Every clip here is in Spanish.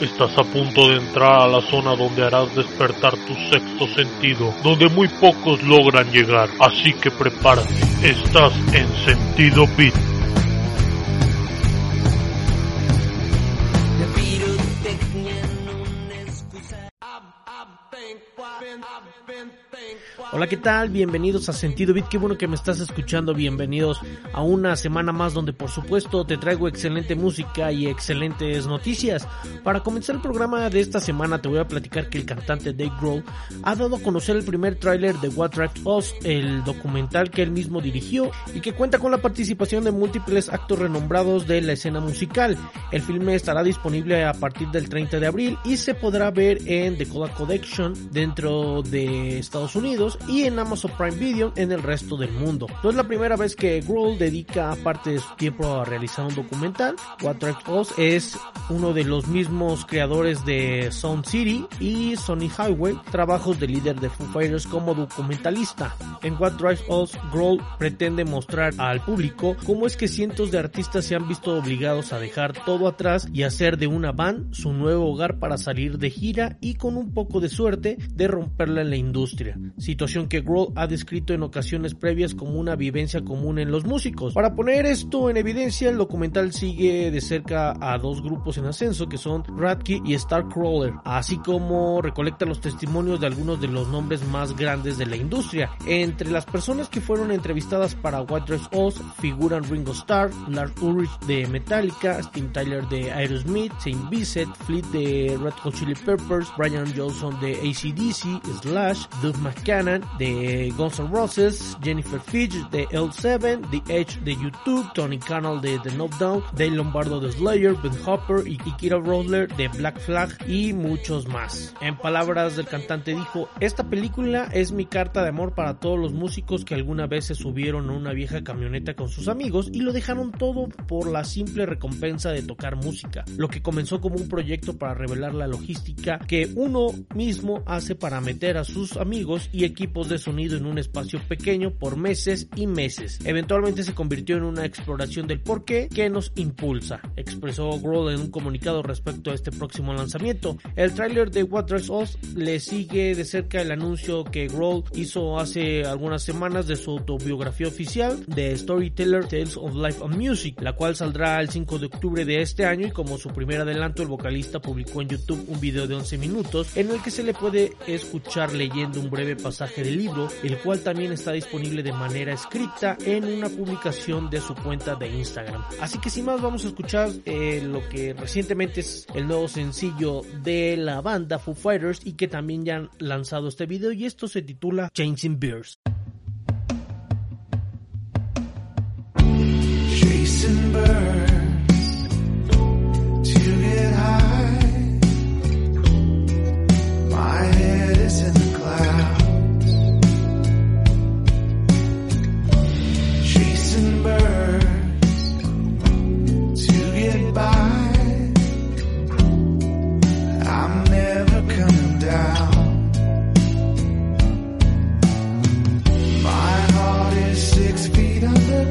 Estás a punto de entrar a la zona donde harás despertar tu sexto sentido, donde muy pocos logran llegar, así que prepárate. Estás en sentido beat. Hola, ¿qué tal? Bienvenidos a Sentido Beat. Qué bueno que me estás escuchando. Bienvenidos a una semana más donde por supuesto te traigo excelente música y excelentes noticias. Para comenzar el programa de esta semana te voy a platicar que el cantante Dave Grohl ha dado a conocer el primer tráiler de What Drives Us, el documental que él mismo dirigió y que cuenta con la participación de múltiples actos renombrados de la escena musical. El filme estará disponible a partir del 30 de abril y se podrá ver en The Coda Collection dentro de Estados Unidos y en Amazon Prime Video en el resto del mundo. No es la primera vez que Grohl dedica parte de su tiempo a realizar un documental. What Us es uno de los mismos creadores de Sound City y Sony Highway, trabajos de líder de Foo Fighters como documentalista. En What Drives Us, Grohl pretende mostrar al público cómo es que cientos de artistas se han visto obligados a dejar todo atrás y hacer de una van su nuevo hogar para salir de gira y con un poco de suerte de romperla en la industria. Situación que Grohl ha descrito en ocasiones previas como una vivencia común en los músicos. Para poner esto en evidencia, el documental sigue de cerca a dos grupos en ascenso que son Radke y Starcrawler, así como recolecta los testimonios de algunos de los nombres más grandes de la industria. Entre las personas que fueron entrevistadas para What Dress Us figuran Ringo Starr, Lars Ulrich de Metallica, Steve Tyler de Aerosmith, Saint Vincent, Fleet de Red Hot Chili Peppers, Brian Johnson de ACDC, Slash, Doug McCann de Guns N' Roses, Jennifer Fitch de L7, The Edge de YouTube, Tony Cannell de The Knockdown, Dale Lombardo de Slayer, Ben Hopper y Kira Rodler de Black Flag y muchos más. En palabras del cantante dijo, esta película es mi carta de amor para todos los músicos que alguna vez se subieron a una vieja camioneta con sus amigos y lo dejaron todo por la simple recompensa de tocar música, lo que comenzó como un proyecto para revelar la logística que uno mismo hace para meter a sus amigos y equipos de sonido en un espacio pequeño por meses y meses. Eventualmente se convirtió en una exploración del porqué que nos impulsa, expresó Grohl en un comunicado respecto a este próximo lanzamiento. El tráiler de Drives Us le sigue de cerca el anuncio que Grohl hizo hace algunas semanas de su autobiografía oficial de Storyteller Tales of Life and Music, la cual saldrá el 5 de octubre de este año y como su primer adelanto el vocalista publicó en YouTube un video de 11 minutos en el que se le puede escuchar leyendo un breve pasaje del libro, el cual también está disponible de manera escrita en una publicación de su cuenta de Instagram. Así que sin más vamos a escuchar eh, lo que recientemente es el nuevo sencillo de la banda Foo Fighters y que también ya han lanzado este video y esto se titula Changing Beers. Chasing birds.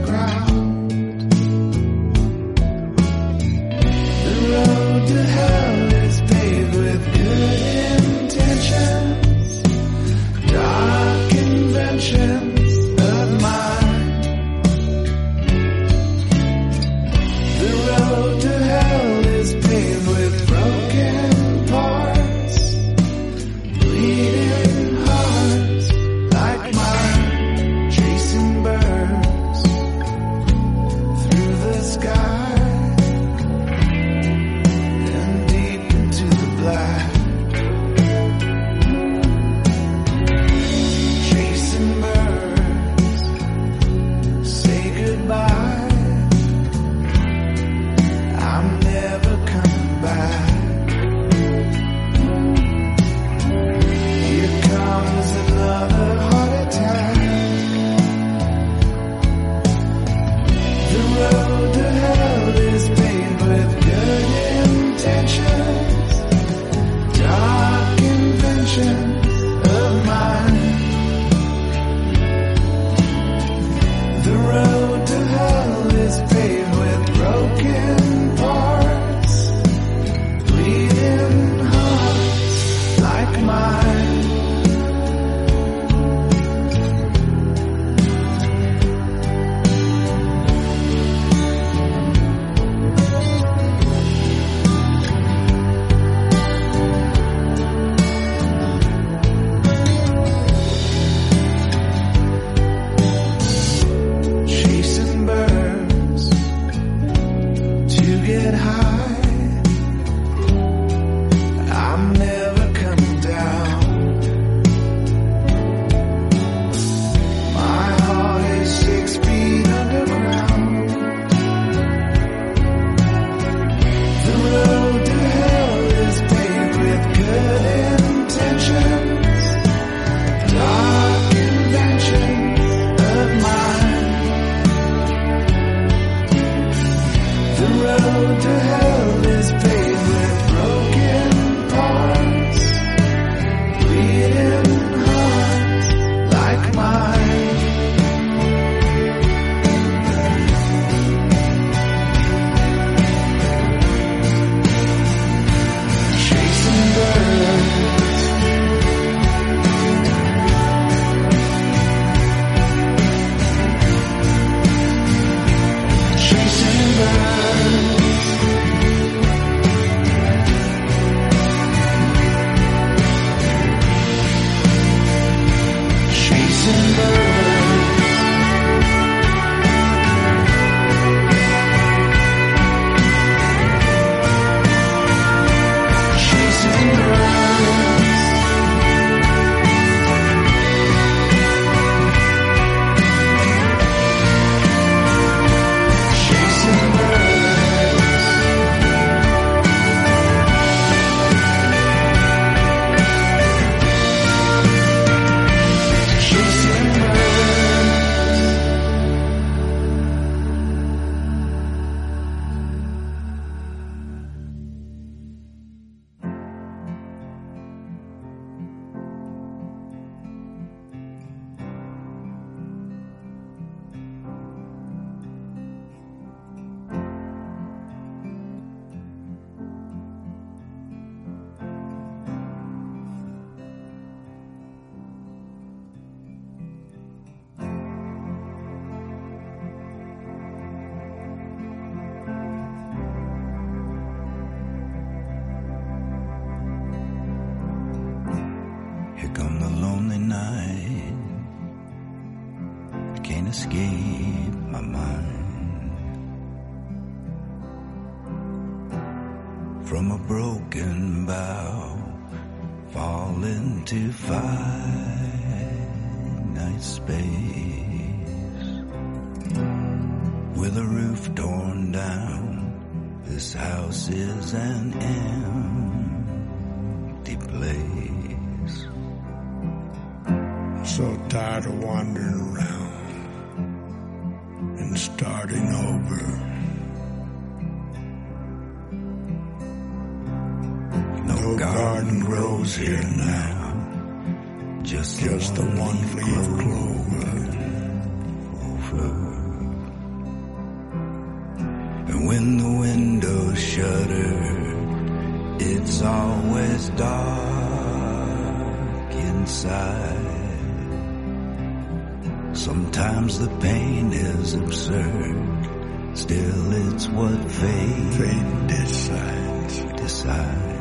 My into finite space. With a roof torn down, this house is an empty place. So tired of wandering around and starting over. No, No garden grows here now, just, just the one leaf clover. over. And when the windows shutter, it's always dark inside. Sometimes the pain is absurd, still it's what fate Fate decides. decides.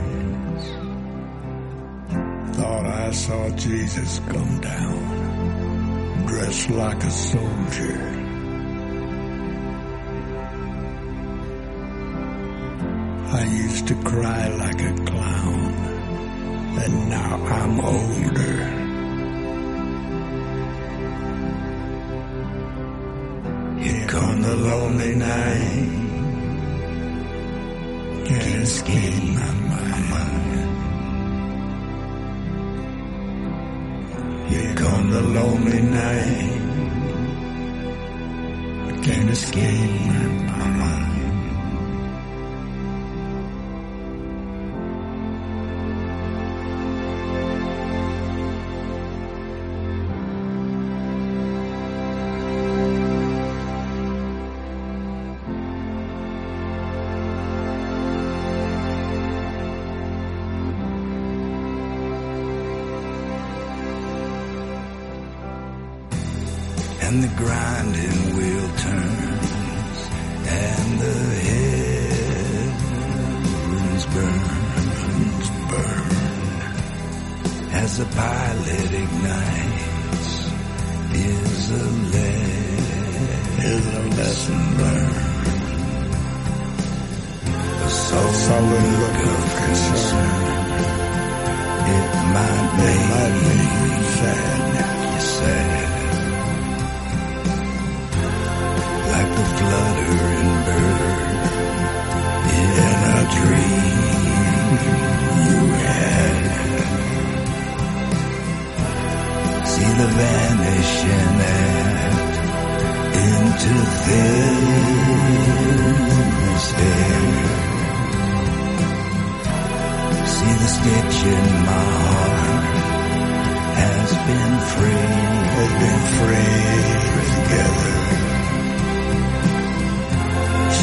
Saw Jesus come down, dressed like a soldier. I used to cry like a clown, and now I'm older. bien, mamá.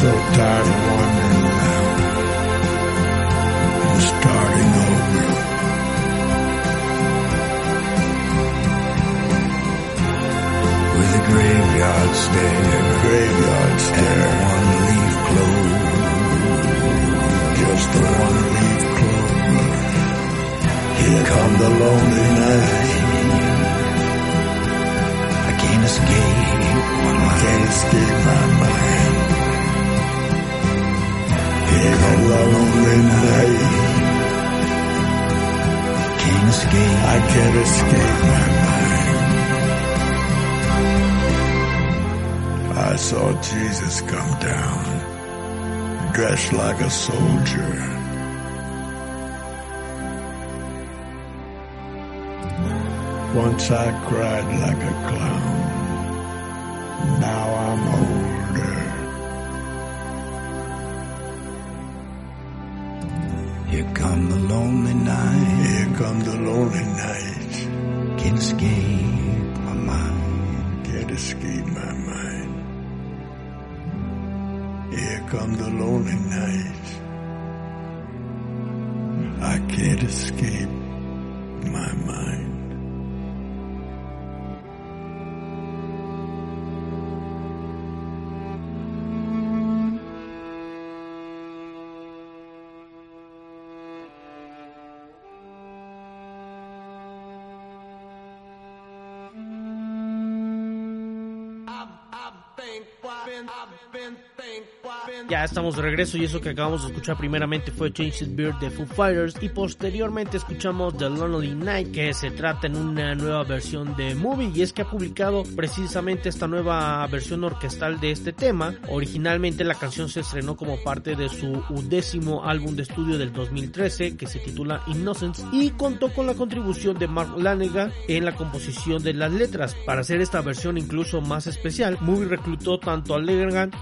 So tired of wandering around and starting over. with a graveyard stare Graveyard and stare. one leaf clover. Just the one leaf clover. Here come the lonely night. I can't escape mind. Can't escape my mind. Come the lonely night. Can't escape. I can't escape my mind. I saw Jesus come down, dressed like a soldier. Once I cried like a clown. Come Ya estamos de regreso y eso que acabamos de escuchar primeramente fue Changes Beard de Foo Fighters y posteriormente escuchamos The Lonely Night que se trata en una nueva versión de Movie y es que ha publicado precisamente esta nueva versión orquestal de este tema. Originalmente la canción se estrenó como parte de su undécimo álbum de estudio del 2013 que se titula Innocence y contó con la contribución de Mark Lanegan en la composición de las letras. Para hacer esta versión incluso más especial, Movie reclutó tanto a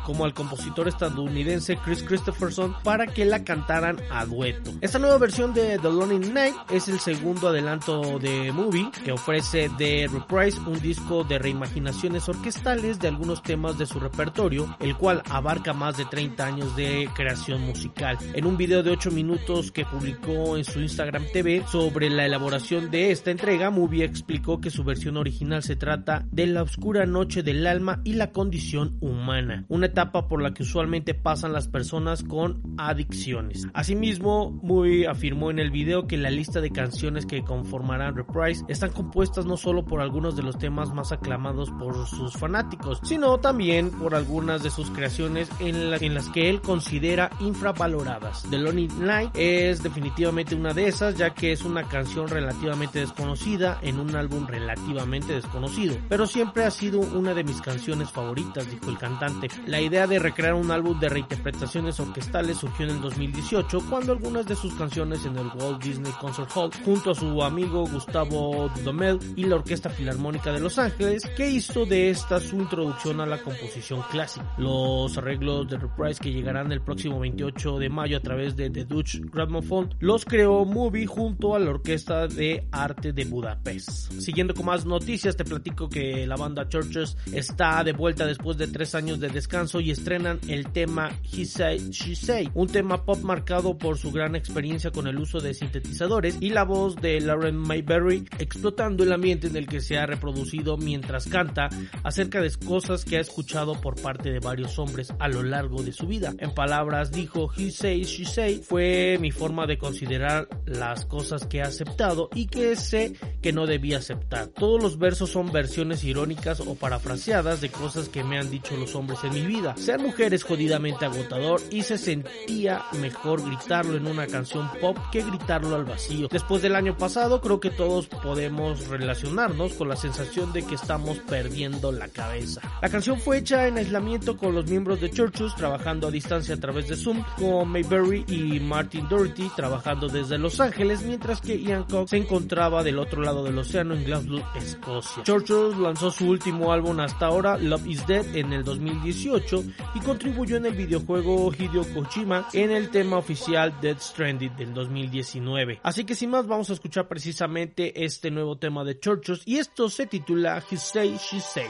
Como al compositor estadounidense Chris Christopherson para que la cantaran a dueto. Esta nueva versión de The Lonely Night es el segundo adelanto de Movie que ofrece The Reprise, un disco de reimaginaciones orquestales de algunos temas de su repertorio, el cual abarca más de 30 años de creación musical. En un video de 8 minutos que publicó en su Instagram TV sobre la elaboración de esta entrega, Movie explicó que su versión original se trata de la oscura noche del alma y la condición humana, una etapa por la que usualmente pasan las personas con adicciones. Asimismo, Muy afirmó en el video que la lista de canciones que conformarán Reprise están compuestas no solo por algunos de los temas más aclamados por sus fanáticos, sino también por algunas de sus creaciones en, en las que él considera infravaloradas. The Lonely Night es definitivamente una de esas, ya que es una canción relativamente desconocida en un álbum relativamente desconocido, pero siempre ha sido una de mis canciones favoritas, dijo el cantante. La idea de recrear un álbum de reinterpretaciones orquestales surgió en el 2018 cuando algunas de sus canciones en el Walt Disney Concert Hall junto a su amigo Gustavo Dudamel y la Orquesta Filarmónica de Los Ángeles que hizo de esta su introducción a la composición clásica. Los arreglos de Reprise que llegarán el próximo 28 de mayo a través de The Dutch Gramophone los creó Movie junto a la Orquesta de Arte de Budapest. Siguiendo con más noticias te platico que la banda Churches está de vuelta después de tres años de descanso y estrenan el tema He Say, She Say, un tema pop marcado por su gran experiencia con el uso de sintetizadores y la voz de Lauren Mayberry explotando el ambiente en el que se ha reproducido mientras canta acerca de cosas que ha escuchado por parte de varios hombres a lo largo de su vida. En palabras dijo He Say, She Say fue mi forma de considerar las cosas que he aceptado y que sé que no debía aceptar. Todos los versos son versiones irónicas o parafraseadas de cosas que me han dicho los hombres en mi vida. Ser mujer es jodidamente agotador y se sentía mejor gritarlo en una canción pop que gritarlo al vacío. Después del año pasado creo que todos podemos relacionarnos con la sensación de que estamos perdiendo la cabeza. La canción fue hecha en aislamiento con los miembros de Churches trabajando a distancia a través de Zoom, con Mayberry y Martin Doherty trabajando desde Los Ángeles, mientras que Ian Cox se encontraba del otro lado del océano en Glasgow, Escocia. Churches lanzó su último álbum hasta ahora, Love is Dead, en el 2018 y contribuyó en el videojuego Hideo Kojima en el tema oficial Dead Stranded del 2019. Así que sin más vamos a escuchar precisamente este nuevo tema de Churches y esto se titula He Say, She Say.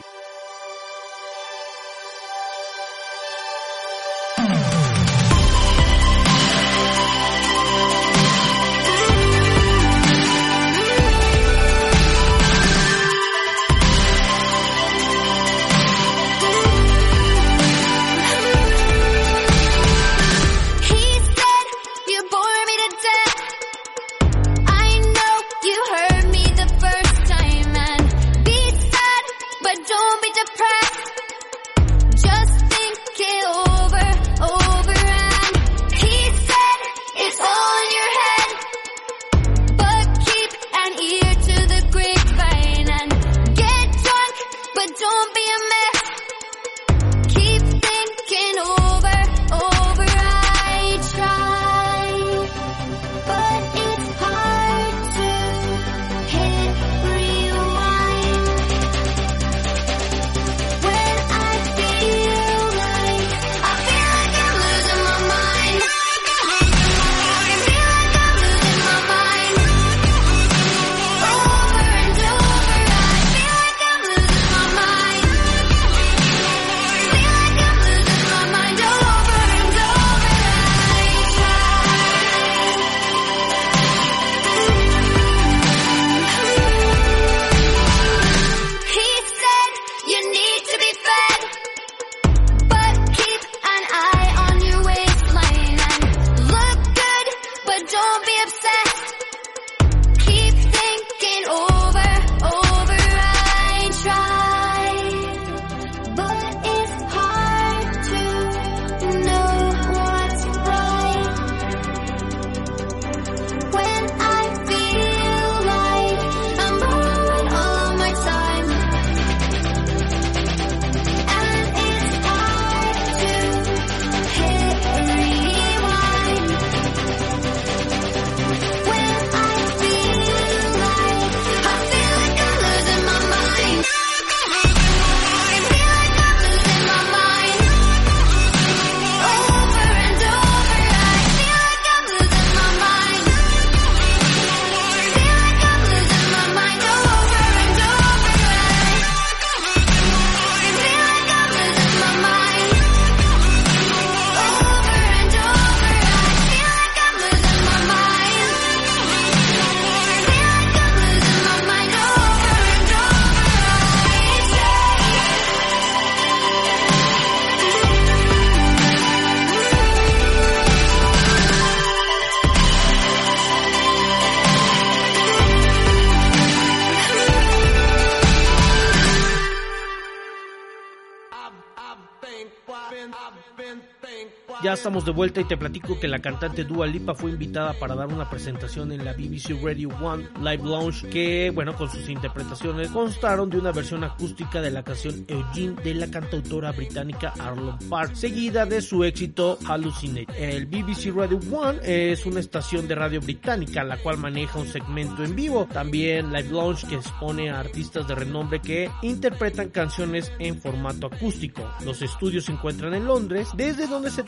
Ya estamos de vuelta y te platico que la cantante Dua Lipa fue invitada para dar una presentación en la BBC Radio One Live Lounge que, bueno, con sus interpretaciones constaron de una versión acústica de la canción Eugene de la cantautora británica Arlo Park, seguida de su éxito Hallucinate. El BBC Radio One es una estación de radio británica la cual maneja un segmento en vivo, también Live Lounge que expone a artistas de renombre que interpretan canciones en formato acústico. Los estudios se encuentran en Londres, desde donde se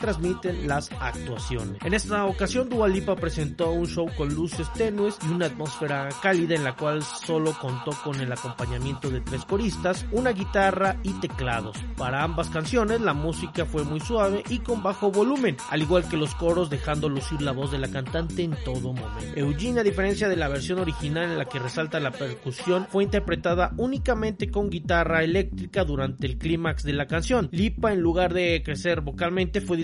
las actuaciones. En esta ocasión, Dua Lipa presentó un show con luces tenues y una atmósfera cálida en la cual solo contó con el acompañamiento de tres coristas, una guitarra y teclados. Para ambas canciones, la música fue muy suave y con bajo volumen, al igual que los coros dejando lucir la voz de la cantante en todo momento. Eugene, a diferencia de la versión original en la que resalta la percusión, fue interpretada únicamente con guitarra eléctrica durante el clímax de la canción. Lipa, en lugar de crecer vocalmente, fue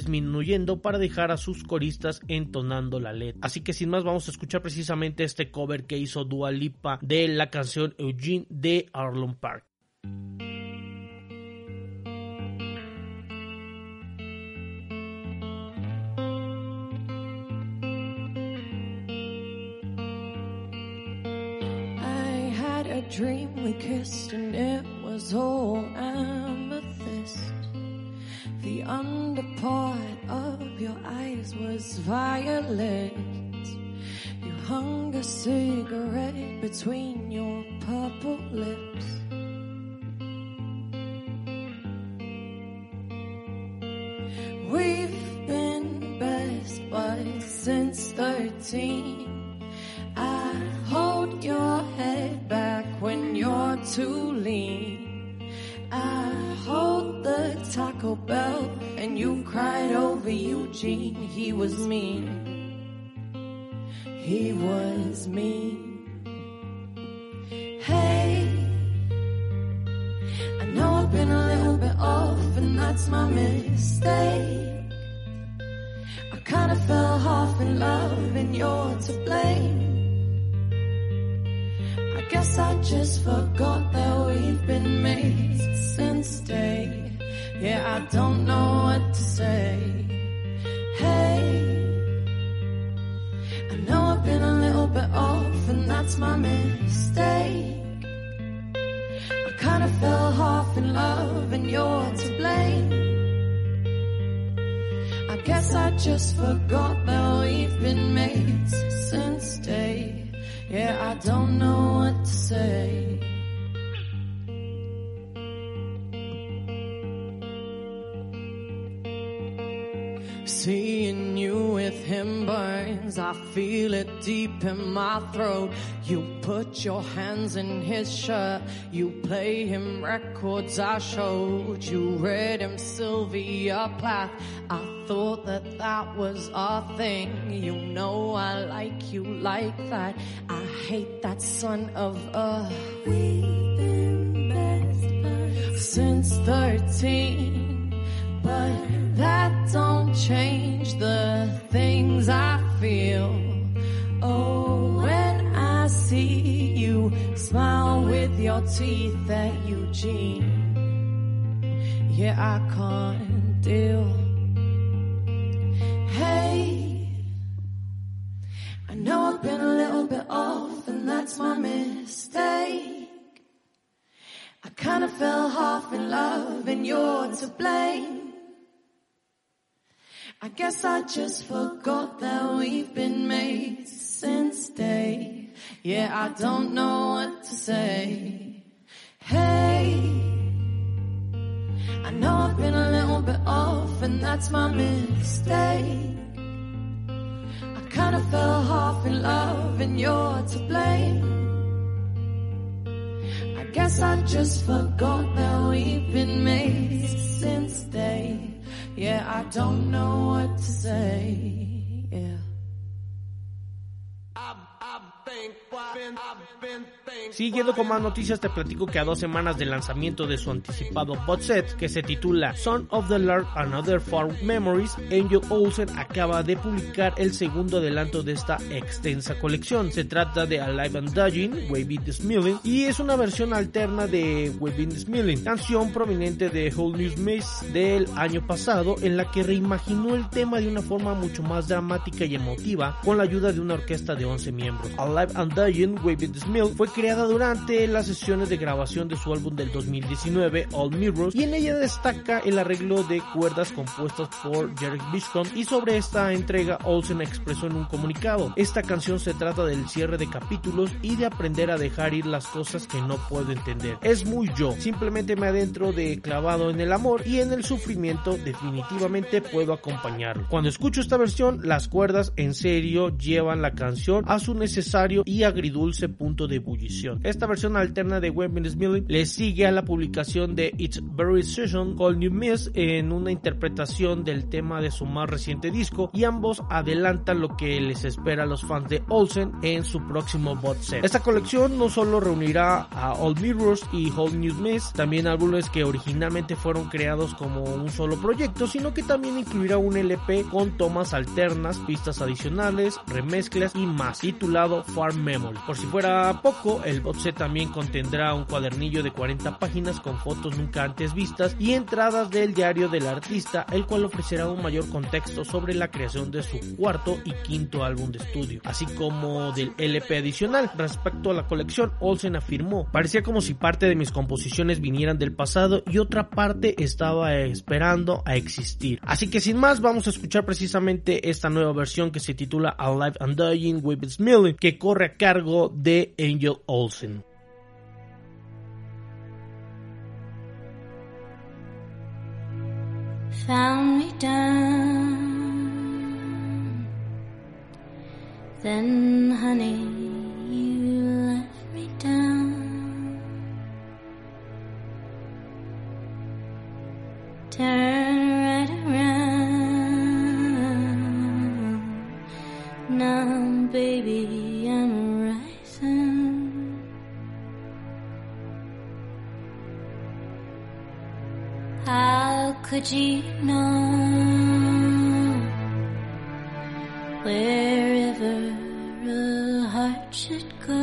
para dejar a sus coristas entonando la letra. Así que sin más vamos a escuchar precisamente este cover que hizo Dua Lipa de la canción Eugene de Arlon Park. dream we kissed and it was all. The underpart of your eyes was violet. You hung a cigarette between your purple lips. We've been best buds since 13. I hold your head back when you're too You cried over Eugene. He was mean. He was mean. Hey, I know I've been a little bit off and that's my mistake. I kinda fell half in love and you're to blame. I guess I just forgot that we've been made since day. Yeah, I don't know what to say. Hey, I know I've been a little bit off and that's my mistake. I kinda fell half in love and you're to blame. I guess I just forgot that we've been mates since day. Yeah, I don't know what to say. Burns, I feel it deep in my throat. You put your hands in his shirt, you play him records I showed. You read him Sylvia Plath. I thought that that was our thing. You know I like you like that. I hate that son of a. We've been best buds since 13. But that don't change the things I feel. Oh, when I see you smile with your teeth at Eugene. Yeah, I can't deal. Hey, I know I've been a little bit off and that's my mistake. I kinda fell half in love and you're to blame. I guess I just forgot that we've been made since day. Yeah, I don't know what to say. Hey, I know I've been a little bit off and that's my mistake. I kinda fell half in love and you're to blame. I guess I just forgot that we've been made since day. Yeah, I don't know what to say. Yeah. Siguiendo con más noticias, te platico que a dos semanas del lanzamiento de su anticipado bot set, que se titula Son of the Lord and Other Far Memories, Angel Olsen acaba de publicar el segundo adelanto de esta extensa colección. Se trata de Alive and Dying, Wavy the Smiling, y es una versión alterna de Wavy the Smiling, canción proveniente de Whole News Maze del año pasado, en la que reimaginó el tema de una forma mucho más dramática y emotiva, con la ayuda de una orquesta de 11 miembros. Alive and Wavy the Smiling, fue creada durante las sesiones de grabación de su álbum del 2019, All Mirrors, y en ella destaca el arreglo de cuerdas compuestas por Jerry Bishcon y sobre esta entrega Olsen expresó en un comunicado, esta canción se trata del cierre de capítulos y de aprender a dejar ir las cosas que no puedo entender. Es muy yo, simplemente me adentro de clavado en el amor y en el sufrimiento definitivamente puedo acompañarlo. Cuando escucho esta versión, las cuerdas en serio llevan la canción a su necesario y agridulce punto de ebullición. Esta versión alterna de Webin Milling le sigue a la publicación de It's Very Session Called New Miss en una interpretación del tema de su más reciente disco y ambos adelantan lo que les espera a los fans de Olsen en su próximo bot set. Esta colección no solo reunirá a Old Mirrors y Whole New Miss, también álbumes que originalmente fueron creados como un solo proyecto, sino que también incluirá un LP con tomas alternas, pistas adicionales, remezclas y más. titulado Farm Memory. Por si fuera poco, el box set también contendrá un cuadernillo de 40 páginas con fotos nunca antes vistas y entradas del diario del artista, el cual ofrecerá un mayor contexto sobre la creación de su cuarto y quinto álbum de estudio, así como del LP adicional. Respecto a la colección, Olsen afirmó, parecía como si parte de mis composiciones vinieran del pasado y otra parte estaba esperando a existir. Así que sin más, vamos a escuchar precisamente esta nueva versión que se titula Alive and Dying with Milling, que corre a cargo de Angel Olsen. found me down. Then, honey, you left me down. Turn could you know wherever a heart should go?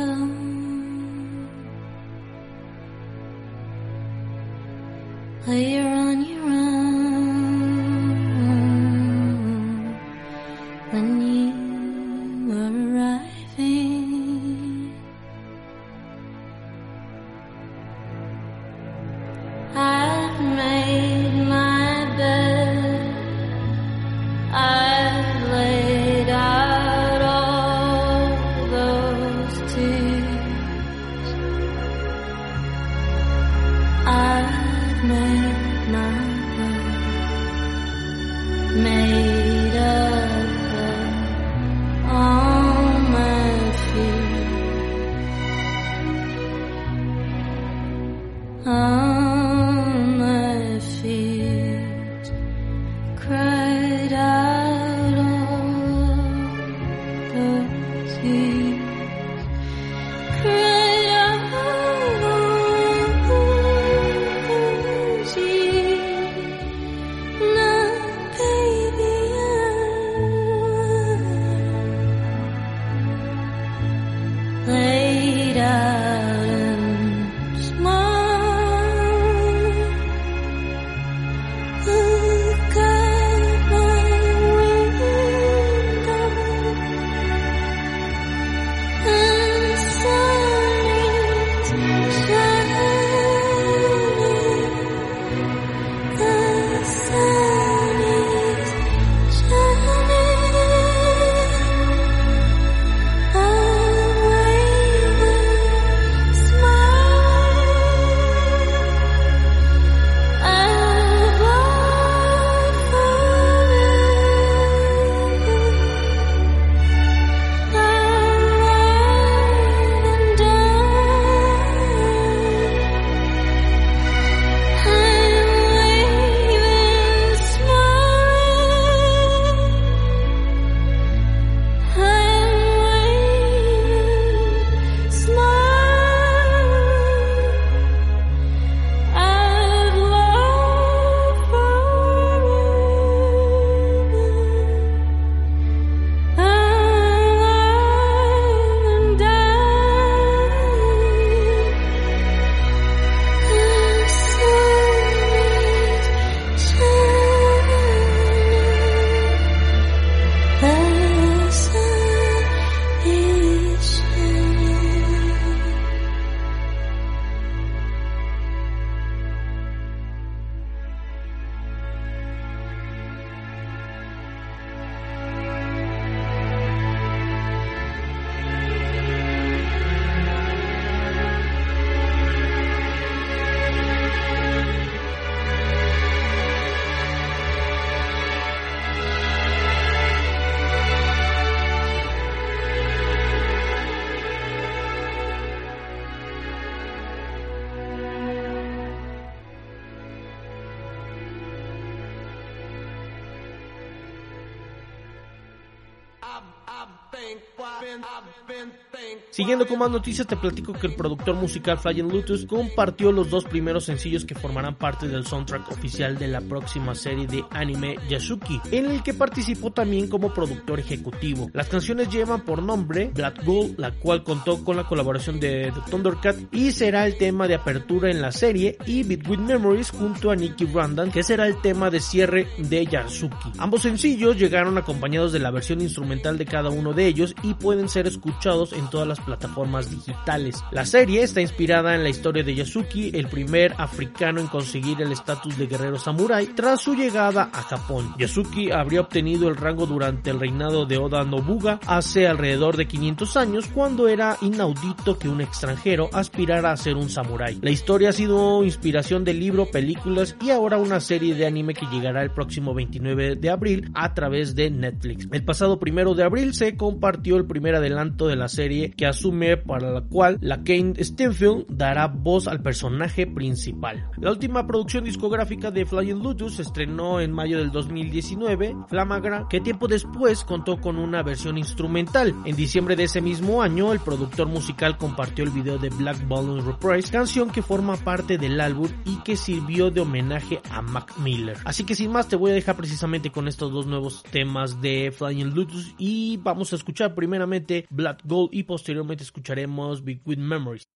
Siguiendo con más noticias, te platico que el productor musical Flying Lotus compartió los dos primeros sencillos que formarán parte del soundtrack oficial de la próxima serie de anime Yasuki, en el que participó también como productor ejecutivo. Las canciones llevan por nombre Black Gold, la cual contó con la colaboración de The Thundercat y será el tema de apertura en la serie, y Between Memories junto a Nicky Randan, que será el tema de cierre de Yasuki. Ambos sencillos llegaron acompañados de la versión instrumental de cada uno de ellos y pueden ser escuchados en todas las plataformas digitales. La serie está inspirada en la historia de Yasuki, el primer africano en conseguir el estatus de guerrero samurái tras su llegada a Japón. Yasuki habría obtenido el rango durante el reinado de Oda Nobuga hace alrededor de 500 años cuando era inaudito que un extranjero aspirara a ser un samurái. La historia ha sido inspiración del libro, películas y ahora una serie de anime que llegará el próximo 29 de abril a través de Netflix. El pasado primero de abril se compartió el primer adelanto de la serie que asume para la cual la Kane Stenfield dará voz al personaje principal. La última producción discográfica de Flying Lotus estrenó en mayo del 2019, Flamagra, que tiempo después contó con una versión instrumental. En diciembre de ese mismo año, el productor musical compartió el video de Black Balloon Reprise, canción que forma parte del álbum y que sirvió de homenaje a Mac Miller. Así que sin más te voy a dejar precisamente con estos dos nuevos temas de Flying Lotus y vamos a escuchar primeramente Black Gold y posteriormente escucharemos Big With Memories.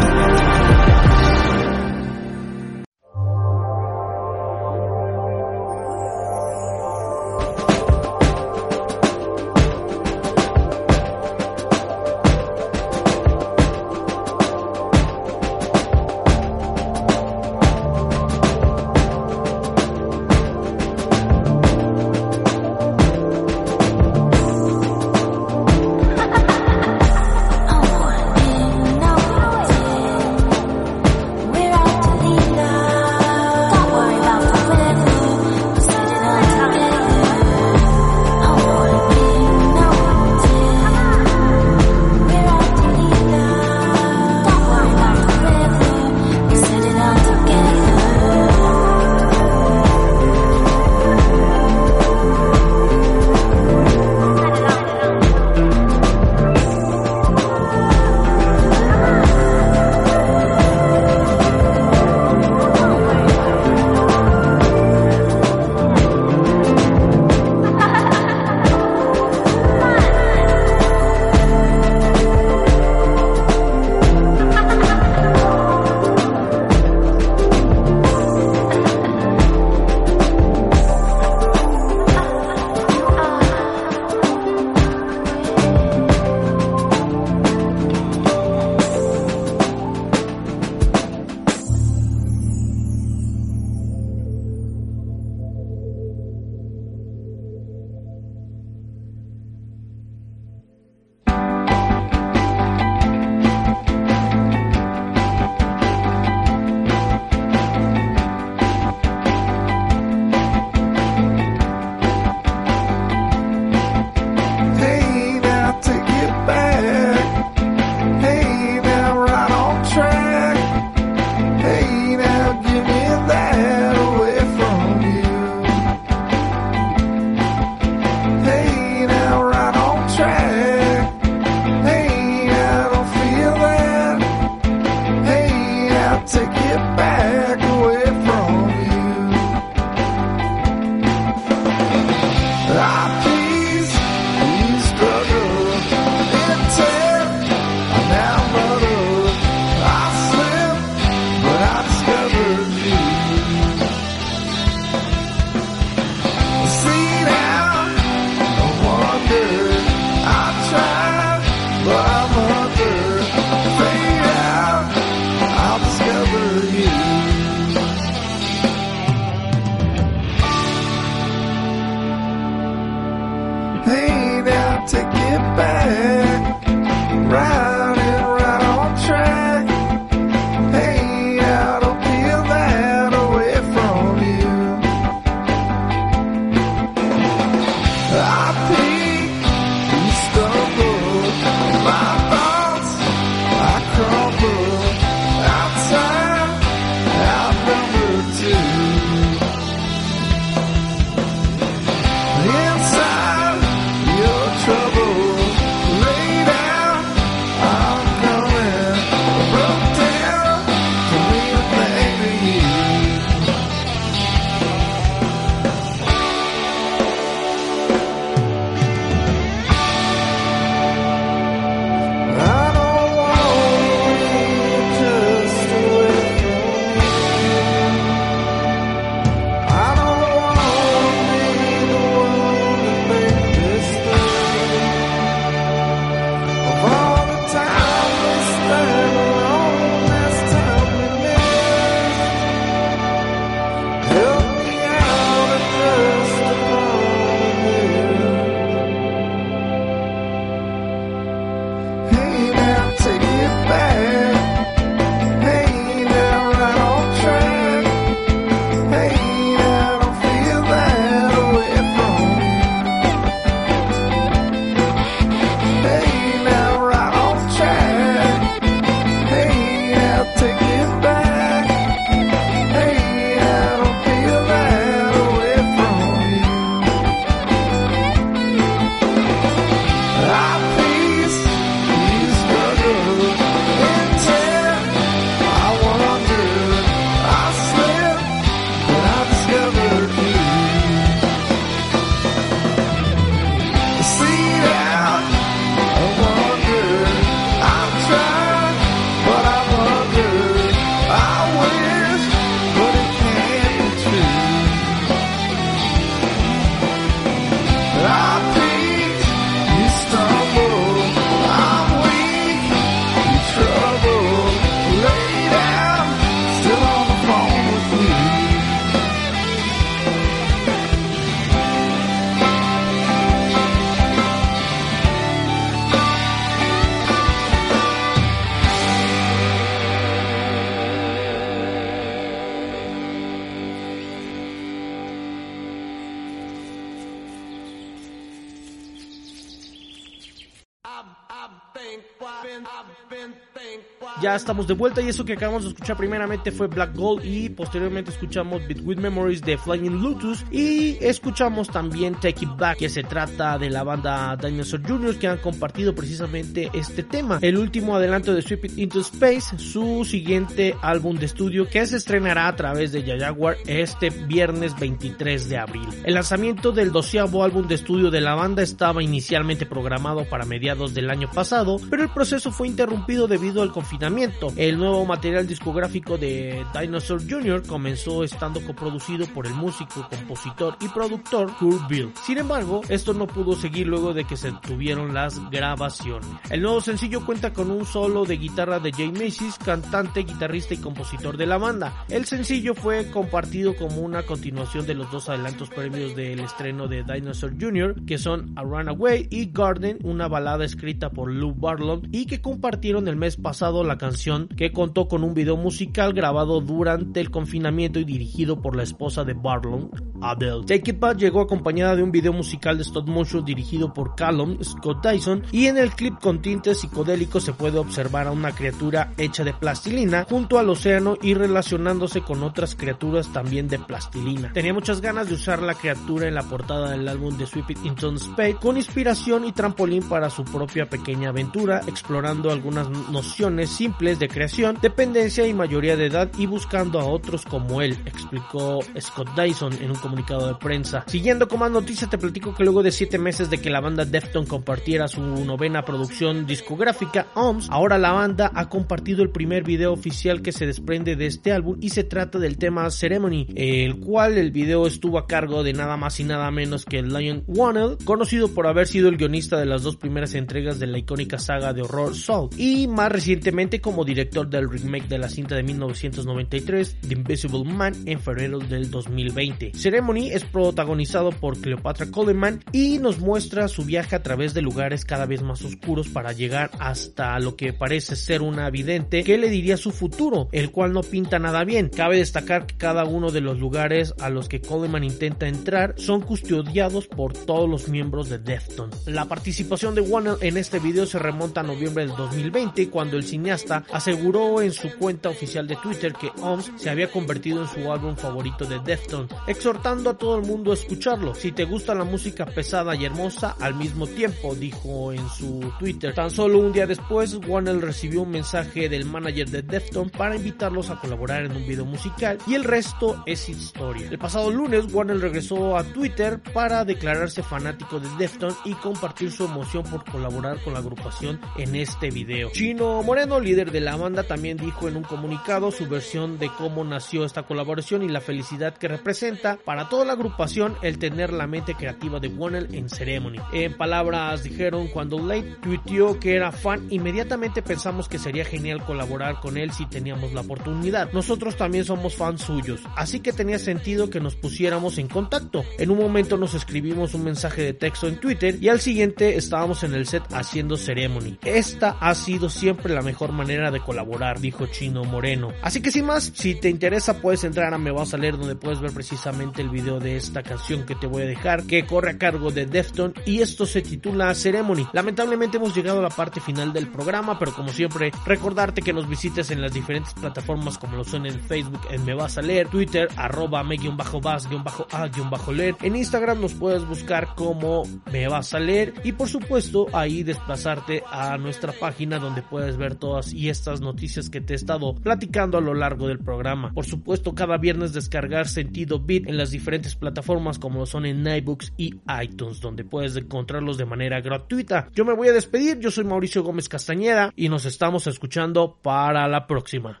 Estamos de vuelta y eso que acabamos de escuchar primeramente fue Black Gold y posteriormente escuchamos Between Memories de Flying Lotus y escuchamos también Take It Back que se trata de la banda Dinosaur Jr. que han compartido precisamente este tema. El último adelanto de Sweep Into Space, su siguiente álbum de estudio que se estrenará a través de Jaguar este viernes 23 de abril. El lanzamiento del doceavo álbum de estudio de la banda estaba inicialmente programado para mediados del año pasado, pero el proceso fue interrumpido debido al confinamiento. El nuevo material discográfico de Dinosaur Jr. comenzó estando coproducido por el músico, compositor y productor Kurt Bill. Sin embargo, esto no pudo seguir luego de que se tuvieron las grabaciones. El nuevo sencillo cuenta con un solo de guitarra de Jay Macy's, cantante, guitarrista y compositor de la banda. El sencillo fue compartido como una continuación de los dos adelantos previos del estreno de Dinosaur Jr., que son A Runaway y Garden, una balada escrita por Lou Barlow y que compartieron el mes pasado la canción que contó con un video musical grabado durante el confinamiento y dirigido por la esposa de Barlow, Adele. Take It Back llegó acompañada de un video musical de stop motion dirigido por Callum Scott Dyson y en el clip con tintes psicodélicos se puede observar a una criatura hecha de plastilina junto al océano y relacionándose con otras criaturas también de plastilina. Tenía muchas ganas de usar la criatura en la portada del álbum de Sweep It Into Space con inspiración y trampolín para su propia pequeña aventura, explorando algunas nociones simples de creación, dependencia y mayoría de edad y buscando a otros como él, explicó Scott Dyson en un comunicado de prensa. Siguiendo con más noticias te platico que luego de 7 meses de que la banda Defton compartiera su novena producción discográfica OMS, ahora la banda ha compartido el primer video oficial que se desprende de este álbum y se trata del tema Ceremony, el cual el video estuvo a cargo de nada más y nada menos que Lion Wannell, conocido por haber sido el guionista de las dos primeras entregas de la icónica saga de de horror Soul y más recientemente como director del remake de la cinta de 1993 The Invisible Man en febrero del 2020. Ceremony es protagonizado por Cleopatra Coleman y nos muestra su viaje a través de lugares cada vez más oscuros para llegar hasta lo que parece ser una vidente que le diría su futuro, el cual no pinta nada bien. Cabe destacar que cada uno de los lugares a los que Coleman intenta entrar son custodiados por todos los miembros de Deftones. La participación de Warner en este video se remonta a noviembre del 2020 cuando el cineasta aseguró en su cuenta oficial de Twitter que OMS se había convertido en su álbum favorito de Deftones, exhortando a todo el mundo a escucharlo. Si te gusta la música pesada y hermosa al mismo tiempo, dijo en su Twitter. Tan solo un día después, Warner recibió un mensaje del manager de Deftones para invitarlos a colaborar en un video musical y el resto es historia. El pasado lunes, Warner regresó a Twitter para declararse fanático de Deftones y compartir su emoción por colaborar con la agrupación en este video. Chino Moreno, líder de la banda, también dijo en un comunicado su versión de cómo nació esta colaboración y la felicidad que representa para toda la agrupación el tener la mente creativa de Warner en Ceremony. En palabras dijeron cuando Late tuiteó que era fan, inmediatamente pensamos que sería genial colaborar con él si teníamos la oportunidad. Nosotros también somos fans suyos, así que tenía sentido que nos pusiéramos en contacto. En un momento nos escribimos un mensaje de texto en Twitter y al siguiente estábamos en el set haciendo Ceremony. Esta ha sido siempre la mejor manera de colaborar, dijo Chino Moreno. Así que sin más, si te interesa puedes entrar a Me Vas a Leer donde puedes ver precisamente el video de esta canción que te voy a dejar que corre a cargo de Defton y esto se titula Ceremony. Lamentablemente hemos llegado a la parte final del programa, pero como siempre recordarte que nos visites en las diferentes plataformas como lo son en Facebook en Me Vas a Leer, Twitter arroba me-vas-a-leer, en Instagram nos puedes buscar como Me Vas a Leer y por supuesto ahí desplazarte a nuestra página donde puedes ver todas y estas noticias que te he estado platicando a lo largo del programa. Por supuesto cada viernes descargar Sentido Beat en las diferentes plataformas como lo son en iBooks y iTunes donde puedes encontrarlos de manera gratuita. Yo me voy a despedir, yo soy Mauricio Gómez Castañeda y nos estamos escuchando para la próxima.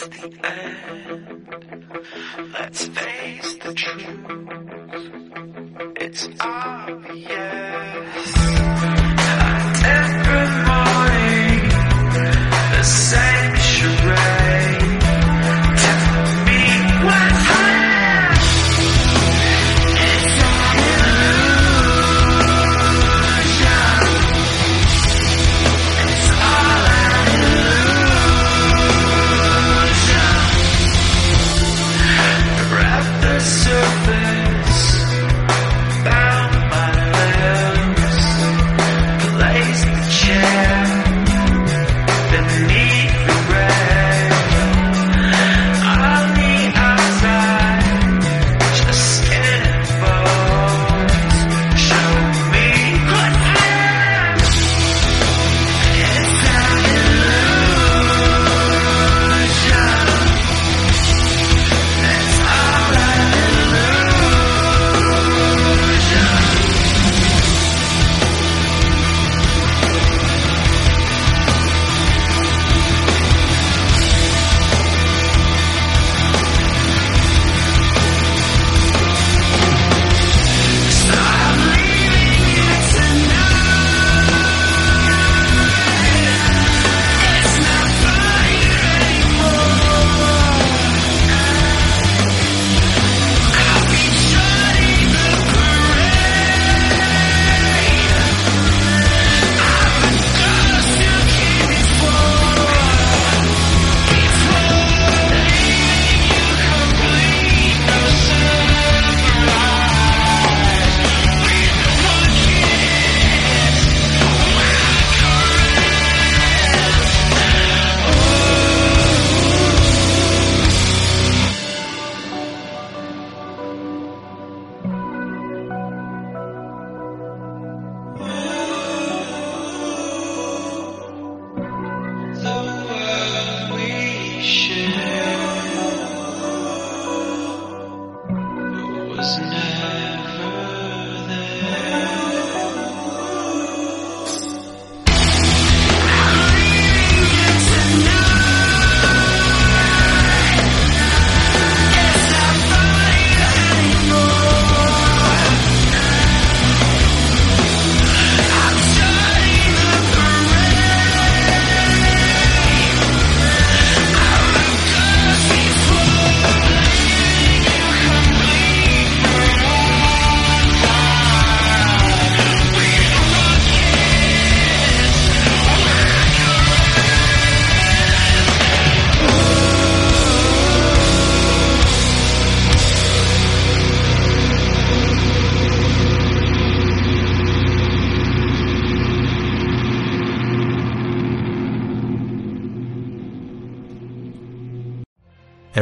The end? Let's face the truth. It's obvious.